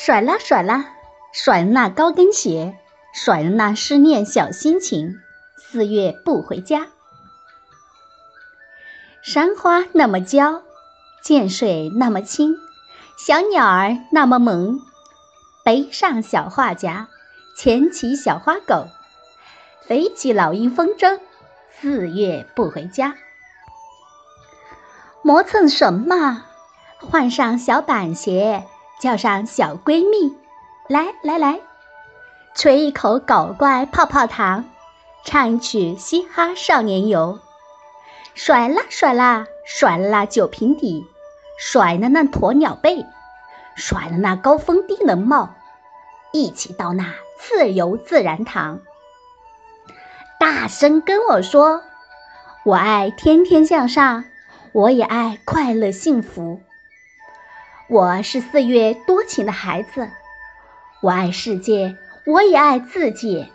甩啦甩啦，甩了那高跟鞋，甩了那思念小心情。四月不回家，山花那么娇，涧水那么清，小鸟儿那么萌。背上小画夹，牵起小花狗，飞起老鹰风筝。四月不回家，磨蹭什么？换上小板鞋。叫上小闺蜜，来来来，吹一口搞怪泡泡糖，唱一曲嘻哈少年游，甩啦甩啦甩啦酒瓶底，甩了那鸵鸟背，甩了那高峰低能帽，一起到那自由自然堂，大声跟我说，我爱天天向上，我也爱快乐幸福。我是四月多情的孩子，我爱世界，我也爱自己。